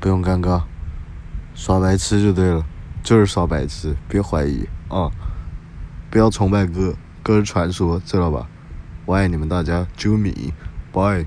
不用尴尬耍白痴就对了就是耍白痴别怀疑啊不要崇拜哥哥是传说知道吧？我爱你们大家啾咪拜